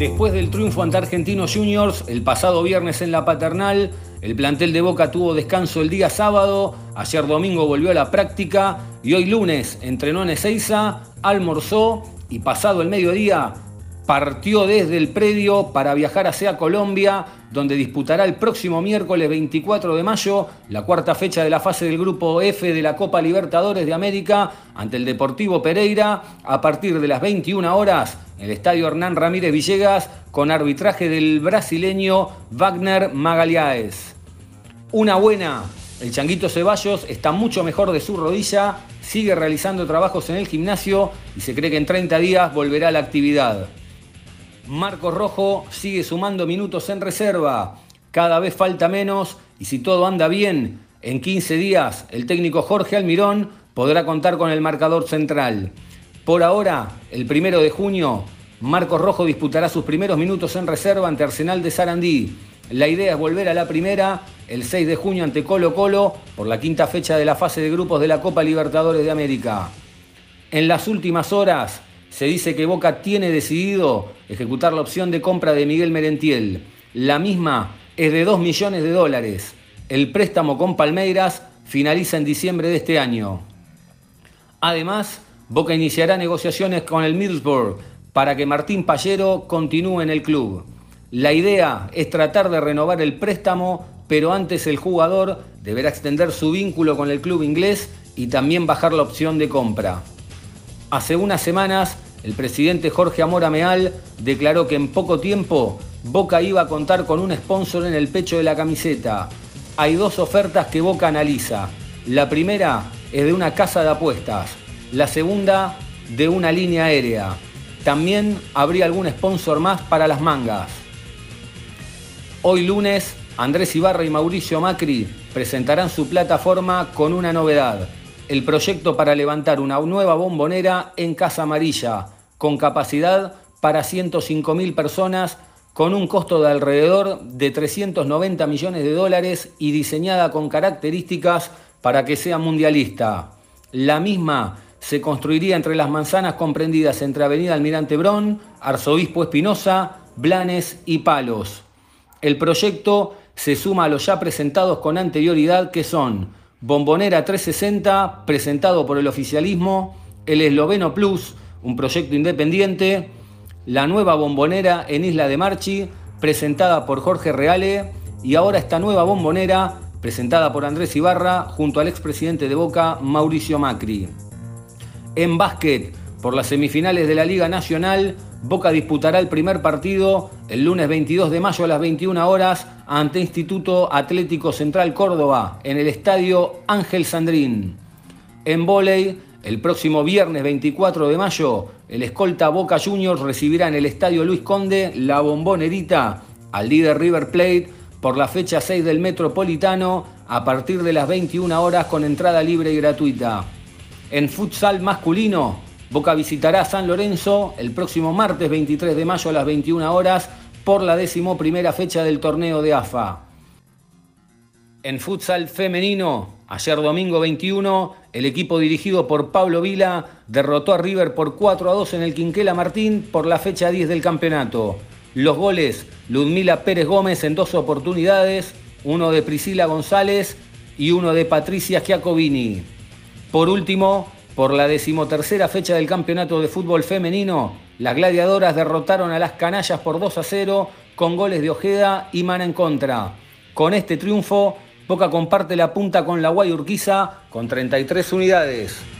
Después del triunfo ante Argentinos Juniors el pasado viernes en la Paternal, el plantel de Boca tuvo descanso el día sábado, ayer domingo volvió a la práctica y hoy lunes entrenó en Ezeiza, almorzó y pasado el mediodía partió desde el predio para viajar hacia Colombia, donde disputará el próximo miércoles 24 de mayo la cuarta fecha de la fase del Grupo F de la Copa Libertadores de América ante el Deportivo Pereira a partir de las 21 horas en el Estadio Hernán Ramírez Villegas con arbitraje del brasileño Wagner Magalhães. Una buena, el Changuito Ceballos está mucho mejor de su rodilla, sigue realizando trabajos en el gimnasio y se cree que en 30 días volverá a la actividad. Marco Rojo sigue sumando minutos en reserva. Cada vez falta menos y si todo anda bien, en 15 días el técnico Jorge Almirón podrá contar con el marcador central. Por ahora, el primero de junio, Marcos Rojo disputará sus primeros minutos en reserva ante Arsenal de Sarandí. La idea es volver a la primera el 6 de junio ante Colo Colo por la quinta fecha de la fase de grupos de la Copa Libertadores de América. En las últimas horas, se dice que Boca tiene decidido ejecutar la opción de compra de Miguel Merentiel. La misma es de 2 millones de dólares. El préstamo con Palmeiras finaliza en diciembre de este año. Además, Boca iniciará negociaciones con el Middlesbrough para que Martín Pallero continúe en el club. La idea es tratar de renovar el préstamo, pero antes el jugador deberá extender su vínculo con el club inglés y también bajar la opción de compra. Hace unas semanas, el presidente Jorge Amora Meal declaró que en poco tiempo Boca iba a contar con un sponsor en el pecho de la camiseta. Hay dos ofertas que Boca analiza. La primera es de una casa de apuestas, la segunda de una línea aérea. También habría algún sponsor más para las mangas. Hoy lunes, Andrés Ibarra y Mauricio Macri presentarán su plataforma con una novedad el proyecto para levantar una nueva bombonera en Casa Amarilla, con capacidad para 105.000 personas, con un costo de alrededor de 390 millones de dólares y diseñada con características para que sea mundialista. La misma se construiría entre las manzanas comprendidas entre Avenida Almirante Brón, Arzobispo Espinosa, Blanes y Palos. El proyecto se suma a los ya presentados con anterioridad que son Bombonera 360, presentado por el oficialismo, el Esloveno Plus, un proyecto independiente, la nueva bombonera en Isla de Marchi, presentada por Jorge Reale, y ahora esta nueva bombonera, presentada por Andrés Ibarra, junto al expresidente de Boca, Mauricio Macri. En básquet, por las semifinales de la Liga Nacional, Boca disputará el primer partido el lunes 22 de mayo a las 21 horas ante Instituto Atlético Central Córdoba en el estadio Ángel Sandrín. En volei, el próximo viernes 24 de mayo, el escolta Boca Juniors recibirá en el estadio Luis Conde la bombonerita al líder River Plate por la fecha 6 del Metropolitano a partir de las 21 horas con entrada libre y gratuita. En futsal masculino, Boca visitará San Lorenzo el próximo martes 23 de mayo a las 21 horas por la decimoprimera fecha del torneo de AFA. En futsal femenino, ayer domingo 21, el equipo dirigido por Pablo Vila derrotó a River por 4 a 2 en el Quinquela Martín por la fecha 10 del campeonato. Los goles, Ludmila Pérez Gómez en dos oportunidades, uno de Priscila González y uno de Patricia Giacobini. Por último, por la decimotercera fecha del campeonato de fútbol femenino, las gladiadoras derrotaron a las canallas por 2 a 0 con goles de Ojeda y Mana en contra. Con este triunfo, Boca comparte la punta con la Guayurquiza con 33 unidades.